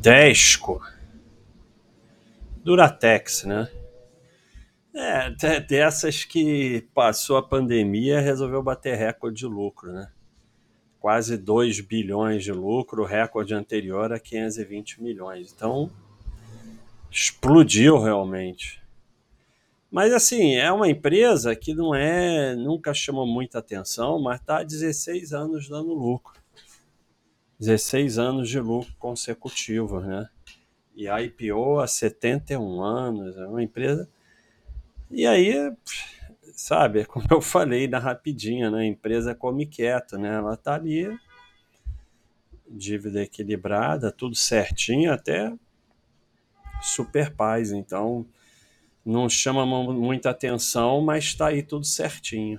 Desco. Duratex, né? É, dessas que passou a pandemia resolveu bater recorde de lucro, né? Quase 2 bilhões de lucro, recorde anterior a 520 milhões. Então, explodiu realmente. Mas assim, é uma empresa que não é, nunca chamou muita atenção, mas está há 16 anos dando lucro. 16 anos de lucro consecutivos, né? E a IPO há 71 anos, é uma empresa. E aí, sabe, como eu falei na rapidinha, né? A empresa come quieto, né? Ela tá ali, dívida equilibrada, tudo certinho, até super paz. Então, não chama muita atenção, mas está aí tudo certinho.